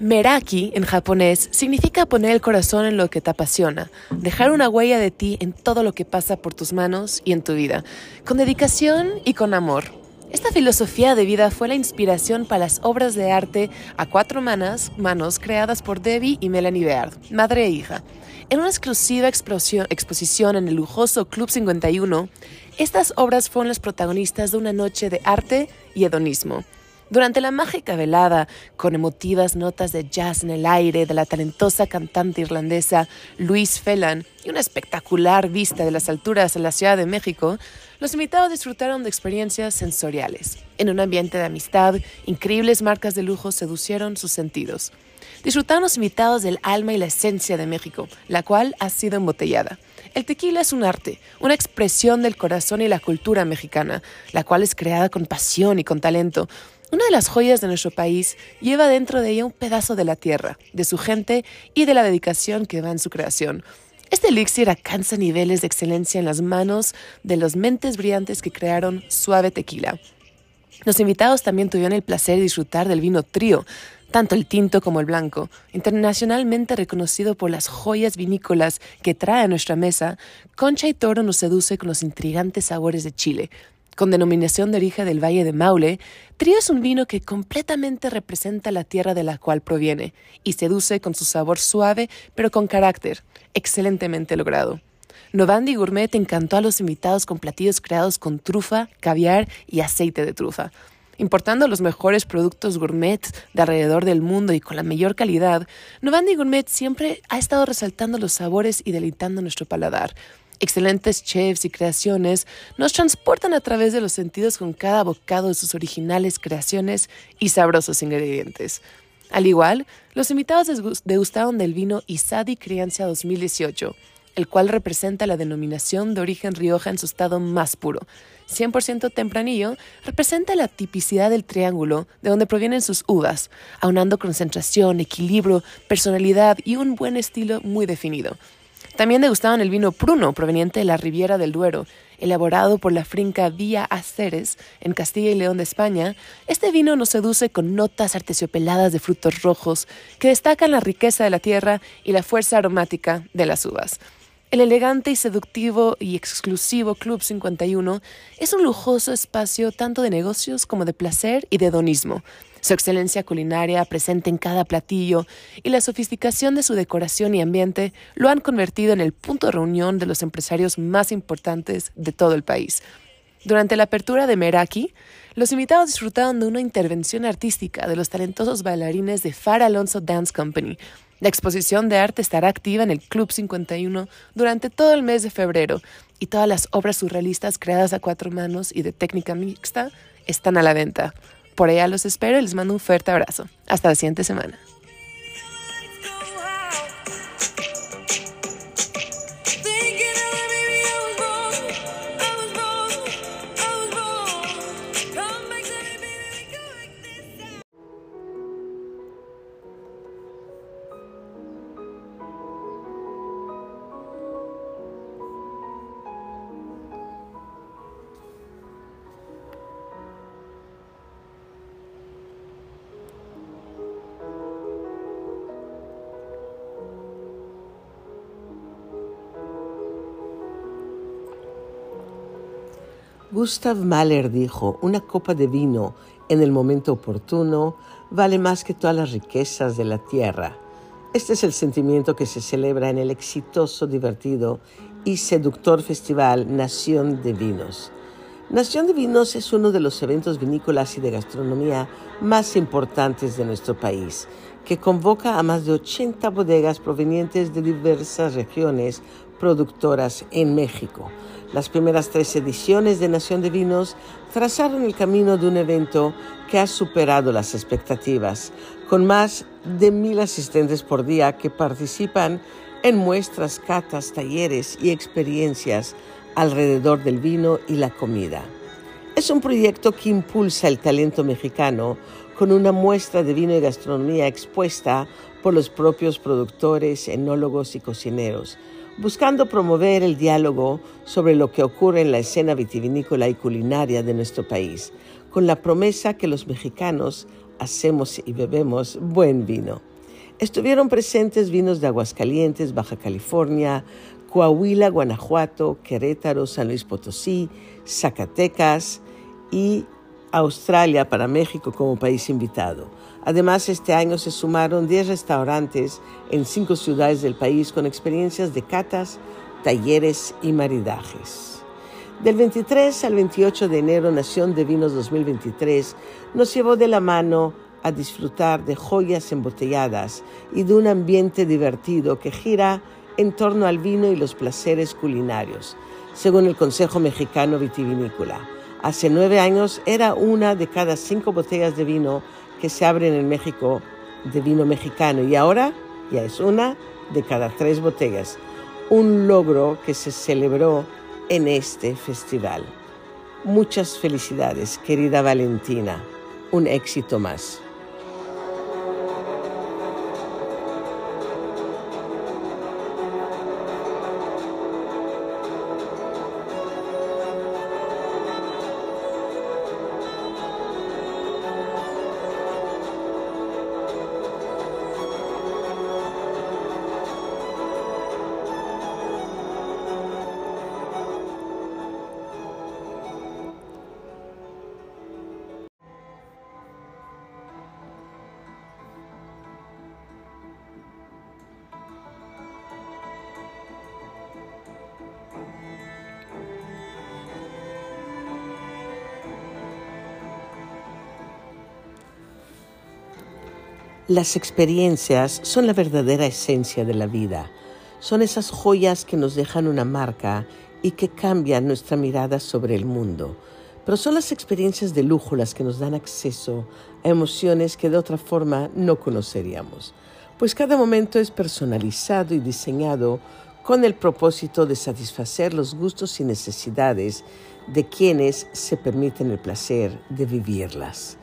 Meraki, en japonés, significa poner el corazón en lo que te apasiona, dejar una huella de ti en todo lo que pasa por tus manos y en tu vida, con dedicación y con amor. Esta filosofía de vida fue la inspiración para las obras de arte a cuatro manos, manos creadas por Debbie y Melanie Beard, madre e hija. En una exclusiva exposición en el lujoso Club 51, estas obras fueron las protagonistas de una noche de arte y hedonismo. Durante la mágica velada, con emotivas notas de jazz en el aire de la talentosa cantante irlandesa Louise Phelan y una espectacular vista de las alturas en la Ciudad de México, los invitados disfrutaron de experiencias sensoriales. En un ambiente de amistad, increíbles marcas de lujo seducieron sus sentidos. Disfrutaron los invitados del alma y la esencia de México, la cual ha sido embotellada. El tequila es un arte, una expresión del corazón y la cultura mexicana, la cual es creada con pasión y con talento. Una de las joyas de nuestro país lleva dentro de ella un pedazo de la tierra, de su gente y de la dedicación que va en su creación. Este elixir alcanza niveles de excelencia en las manos de los mentes brillantes que crearon Suave Tequila. Los invitados también tuvieron el placer de disfrutar del vino trío, tanto el tinto como el blanco, internacionalmente reconocido por las joyas vinícolas que trae a nuestra mesa. Concha y Toro nos seduce con los intrigantes sabores de Chile. Con denominación de origen del Valle de Maule, Trío es un vino que completamente representa la tierra de la cual proviene y seduce con su sabor suave pero con carácter, excelentemente logrado. Novandi Gourmet encantó a los invitados con platillos creados con trufa, caviar y aceite de trufa. Importando los mejores productos gourmet de alrededor del mundo y con la mayor calidad, Novandi Gourmet siempre ha estado resaltando los sabores y deleitando nuestro paladar. Excelentes chefs y creaciones nos transportan a través de los sentidos con cada bocado de sus originales creaciones y sabrosos ingredientes. Al igual, los invitados degustaron del vino Isadi Crianza 2018, el cual representa la denominación de origen Rioja en su estado más puro. 100% tempranillo, representa la tipicidad del triángulo de donde provienen sus uvas, aunando concentración, equilibrio, personalidad y un buen estilo muy definido. También degustaron el vino Pruno, proveniente de la Riviera del Duero, elaborado por la finca Villa Aceres en Castilla y León de España. Este vino nos seduce con notas artesiopeladas de frutos rojos que destacan la riqueza de la tierra y la fuerza aromática de las uvas. El elegante y seductivo y exclusivo Club 51 es un lujoso espacio tanto de negocios como de placer y de hedonismo. Su excelencia culinaria presente en cada platillo y la sofisticación de su decoración y ambiente lo han convertido en el punto de reunión de los empresarios más importantes de todo el país. Durante la apertura de Meraki, los invitados disfrutaron de una intervención artística de los talentosos bailarines de Far Alonso Dance Company. La exposición de arte estará activa en el Club 51 durante todo el mes de febrero y todas las obras surrealistas creadas a cuatro manos y de técnica mixta están a la venta. Por allá los espero y les mando un fuerte abrazo. Hasta la siguiente semana. Gustav Mahler dijo, una copa de vino en el momento oportuno vale más que todas las riquezas de la tierra. Este es el sentimiento que se celebra en el exitoso, divertido y seductor festival Nación de Vinos. Nación de Vinos es uno de los eventos vinícolas y de gastronomía más importantes de nuestro país, que convoca a más de 80 bodegas provenientes de diversas regiones productoras en México. Las primeras tres ediciones de Nación de Vinos trazaron el camino de un evento que ha superado las expectativas, con más de mil asistentes por día que participan en muestras, catas, talleres y experiencias alrededor del vino y la comida. Es un proyecto que impulsa el talento mexicano con una muestra de vino y gastronomía expuesta por los propios productores, enólogos y cocineros. Buscando promover el diálogo sobre lo que ocurre en la escena vitivinícola y culinaria de nuestro país, con la promesa que los mexicanos hacemos y bebemos buen vino. Estuvieron presentes vinos de Aguascalientes, Baja California, Coahuila, Guanajuato, Querétaro, San Luis Potosí, Zacatecas y Australia para México como país invitado. Además, este año se sumaron 10 restaurantes en cinco ciudades del país con experiencias de catas, talleres y maridajes. Del 23 al 28 de enero, Nación de Vinos 2023 nos llevó de la mano a disfrutar de joyas embotelladas y de un ambiente divertido que gira en torno al vino y los placeres culinarios, según el Consejo Mexicano Vitivinícola. Hace nueve años era una de cada cinco botellas de vino que se abren en México de vino mexicano y ahora ya es una de cada tres botellas, un logro que se celebró en este festival. Muchas felicidades, querida Valentina, un éxito más. Las experiencias son la verdadera esencia de la vida. Son esas joyas que nos dejan una marca y que cambian nuestra mirada sobre el mundo. Pero son las experiencias de lujo las que nos dan acceso a emociones que de otra forma no conoceríamos. Pues cada momento es personalizado y diseñado con el propósito de satisfacer los gustos y necesidades de quienes se permiten el placer de vivirlas.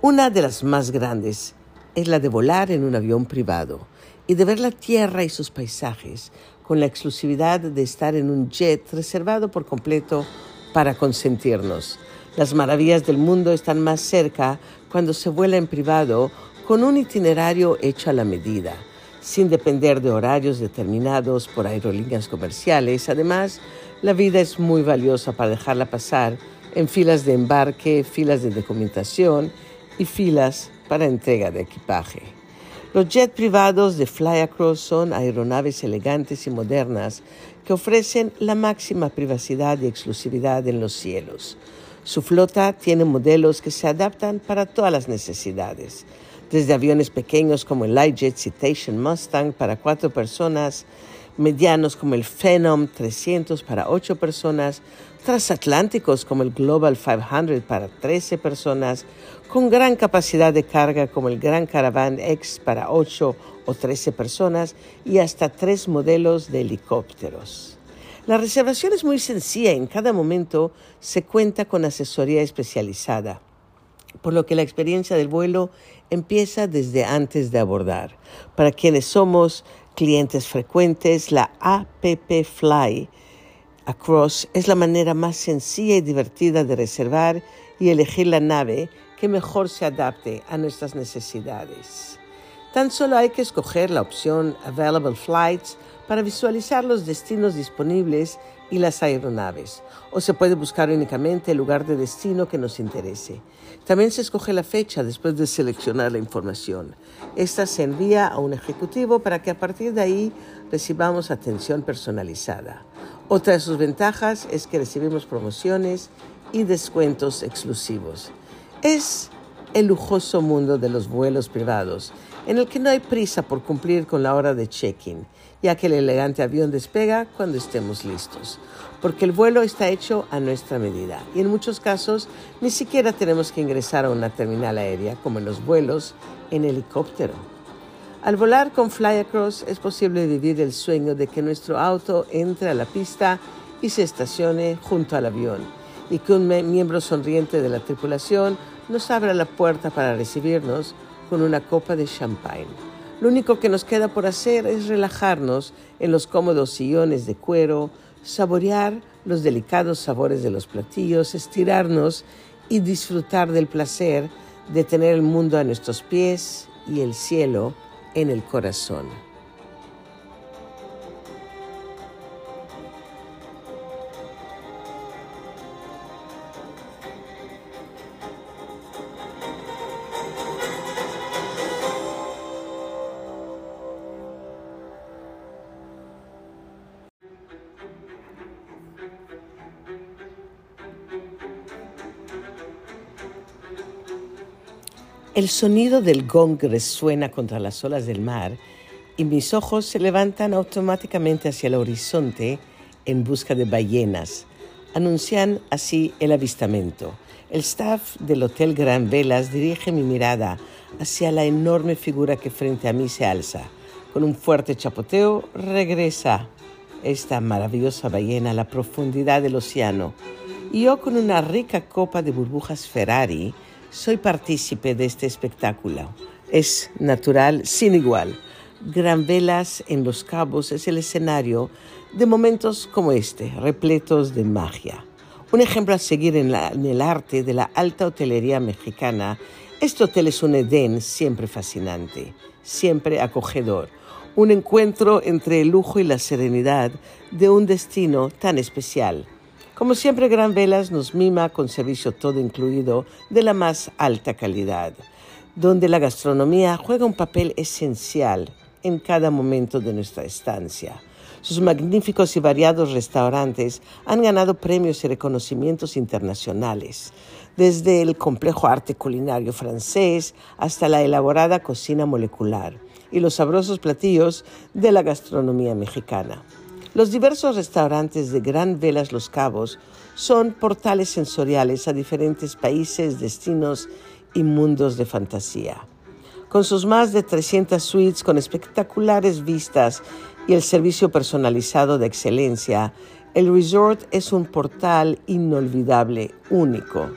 Una de las más grandes es la de volar en un avión privado y de ver la tierra y sus paisajes con la exclusividad de estar en un jet reservado por completo para consentirnos. Las maravillas del mundo están más cerca cuando se vuela en privado con un itinerario hecho a la medida, sin depender de horarios determinados por aerolíneas comerciales. Además, la vida es muy valiosa para dejarla pasar en filas de embarque, filas de documentación y filas para entrega de equipaje. Los jets privados de Flyacross son aeronaves elegantes y modernas que ofrecen la máxima privacidad y exclusividad en los cielos. Su flota tiene modelos que se adaptan para todas las necesidades, desde aviones pequeños como el Lightjet Citation Mustang para cuatro personas, medianos como el Phenom 300 para ocho personas, transatlánticos como el Global 500 para 13 personas, con gran capacidad de carga como el Gran Caravan X para 8 o 13 personas y hasta tres modelos de helicópteros. La reservación es muy sencilla, en cada momento se cuenta con asesoría especializada, por lo que la experiencia del vuelo empieza desde antes de abordar. Para quienes somos clientes frecuentes, la APP Fly Across es la manera más sencilla y divertida de reservar y elegir la nave que mejor se adapte a nuestras necesidades. Tan solo hay que escoger la opción Available Flights para visualizar los destinos disponibles y las aeronaves, o se puede buscar únicamente el lugar de destino que nos interese. También se escoge la fecha después de seleccionar la información. Esta se envía a un ejecutivo para que a partir de ahí recibamos atención personalizada. Otra de sus ventajas es que recibimos promociones y descuentos exclusivos. Es el lujoso mundo de los vuelos privados, en el que no hay prisa por cumplir con la hora de check-in, ya que el elegante avión despega cuando estemos listos, porque el vuelo está hecho a nuestra medida y en muchos casos ni siquiera tenemos que ingresar a una terminal aérea como en los vuelos en helicóptero. Al volar con Flyacross es posible vivir el sueño de que nuestro auto entre a la pista y se estacione junto al avión y que un miembro sonriente de la tripulación nos abra la puerta para recibirnos con una copa de champagne. Lo único que nos queda por hacer es relajarnos en los cómodos sillones de cuero, saborear los delicados sabores de los platillos, estirarnos y disfrutar del placer de tener el mundo a nuestros pies y el cielo en el corazón. El sonido del gong resuena contra las olas del mar y mis ojos se levantan automáticamente hacia el horizonte en busca de ballenas. Anuncian así el avistamiento. El staff del Hotel Gran Velas dirige mi mirada hacia la enorme figura que frente a mí se alza. Con un fuerte chapoteo regresa esta maravillosa ballena a la profundidad del océano. Y yo con una rica copa de burbujas Ferrari soy partícipe de este espectáculo. Es natural, sin igual. Gran Velas en Los Cabos es el escenario de momentos como este, repletos de magia. Un ejemplo a seguir en, en el arte de la alta hotelería mexicana, este hotel es un Edén siempre fascinante, siempre acogedor. Un encuentro entre el lujo y la serenidad de un destino tan especial. Como siempre, Gran Velas nos mima con servicio todo incluido de la más alta calidad, donde la gastronomía juega un papel esencial en cada momento de nuestra estancia. Sus magníficos y variados restaurantes han ganado premios y reconocimientos internacionales, desde el complejo arte culinario francés hasta la elaborada cocina molecular y los sabrosos platillos de la gastronomía mexicana. Los diversos restaurantes de Gran Velas Los Cabos son portales sensoriales a diferentes países, destinos y mundos de fantasía. Con sus más de 300 suites con espectaculares vistas y el servicio personalizado de excelencia, el resort es un portal inolvidable, único,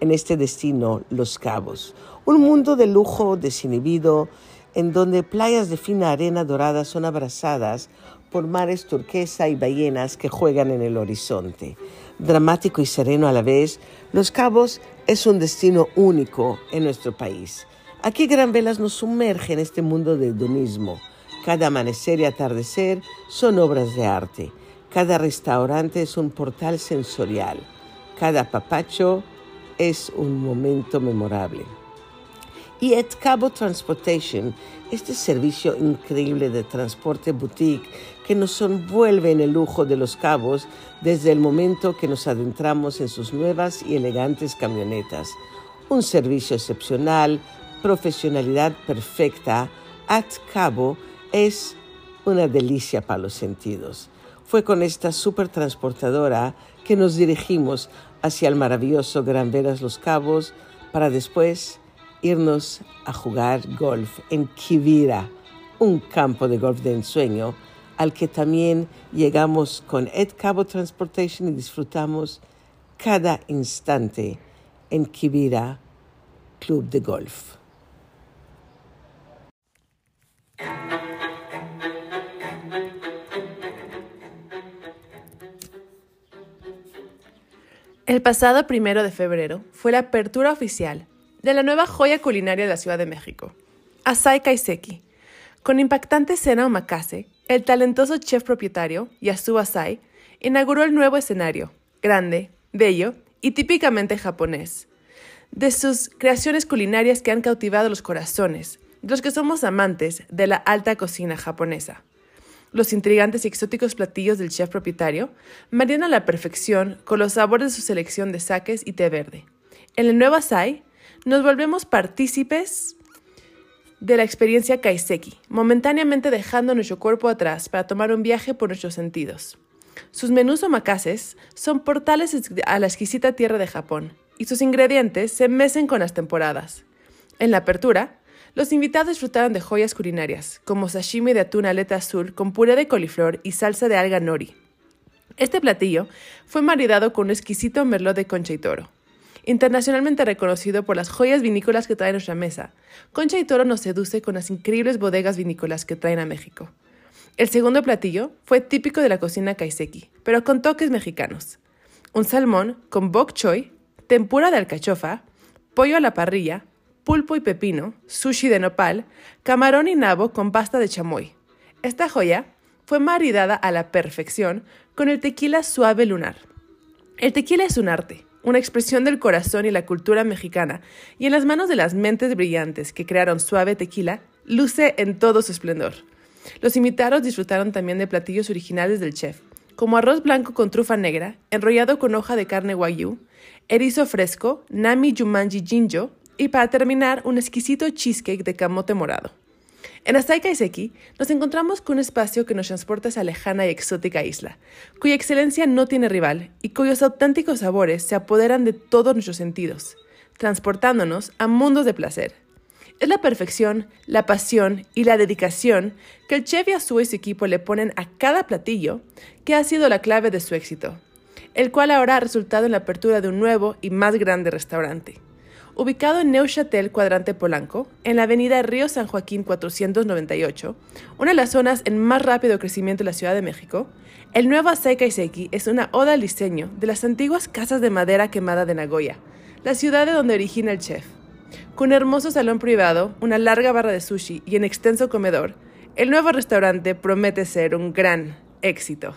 en este destino Los Cabos. Un mundo de lujo desinhibido en donde playas de fina arena dorada son abrazadas por mares turquesa y ballenas que juegan en el horizonte. Dramático y sereno a la vez, Los Cabos es un destino único en nuestro país. Aquí Gran Velas nos sumerge en este mundo de hedonismo. Cada amanecer y atardecer son obras de arte. Cada restaurante es un portal sensorial. Cada papacho es un momento memorable. Y at Cabo Transportation, este servicio increíble de transporte boutique que nos envuelve en el lujo de los cabos desde el momento que nos adentramos en sus nuevas y elegantes camionetas. Un servicio excepcional, profesionalidad perfecta, at Cabo es una delicia para los sentidos. Fue con esta supertransportadora que nos dirigimos hacia el maravilloso Gran Veras Los Cabos para después irnos a jugar golf en Kivira, un campo de golf de ensueño al que también llegamos con Ed Cabo Transportation y disfrutamos cada instante en Kivira Club de Golf. El pasado primero de febrero fue la apertura oficial de la nueva joya culinaria de la Ciudad de México, Asai Kaiseki. Con impactante cena omakase, el talentoso chef propietario, Yasu Asai, inauguró el nuevo escenario, grande, bello y típicamente japonés, de sus creaciones culinarias que han cautivado los corazones de los que somos amantes de la alta cocina japonesa. Los intrigantes y exóticos platillos del chef propietario marinan a la perfección con los sabores de su selección de saques y té verde. En el nuevo Asai nos volvemos partícipes de la experiencia Kaiseki, momentáneamente dejando nuestro cuerpo atrás para tomar un viaje por nuestros sentidos. Sus menús omakases son portales a la exquisita tierra de Japón y sus ingredientes se mecen con las temporadas. En la apertura, los invitados disfrutaron de joyas culinarias, como sashimi de atún aleta azul con puré de coliflor y salsa de alga nori. Este platillo fue maridado con un exquisito merlot de concha y toro. Internacionalmente reconocido por las joyas vinícolas que trae nuestra mesa, Concha y Toro nos seduce con las increíbles bodegas vinícolas que traen a México. El segundo platillo fue típico de la cocina kaiseki, pero con toques mexicanos. Un salmón con bok choy, tempura de alcachofa, pollo a la parrilla, pulpo y pepino, sushi de nopal, camarón y nabo con pasta de chamoy. Esta joya fue maridada a la perfección con el tequila suave lunar. El tequila es un arte, una expresión del corazón y la cultura mexicana, y en las manos de las mentes brillantes que crearon suave tequila, luce en todo su esplendor. Los invitados disfrutaron también de platillos originales del chef, como arroz blanco con trufa negra, enrollado con hoja de carne wagyu, erizo fresco, nami yumanji jinjo y para terminar un exquisito cheesecake de camote morado. En Asai Kaiseki nos encontramos con un espacio que nos transporta a esa lejana y exótica isla, cuya excelencia no tiene rival y cuyos auténticos sabores se apoderan de todos nuestros sentidos, transportándonos a mundos de placer. Es la perfección, la pasión y la dedicación que el chef Yasuo y su equipo le ponen a cada platillo que ha sido la clave de su éxito, el cual ahora ha resultado en la apertura de un nuevo y más grande restaurante. Ubicado en Neuchâtel, cuadrante Polanco, en la avenida Río San Joaquín 498, una de las zonas en más rápido crecimiento de la Ciudad de México, el nuevo Asai Kaiseki es una oda al diseño de las antiguas casas de madera quemada de Nagoya, la ciudad de donde origina el chef. Con un hermoso salón privado, una larga barra de sushi y un extenso comedor, el nuevo restaurante promete ser un gran éxito.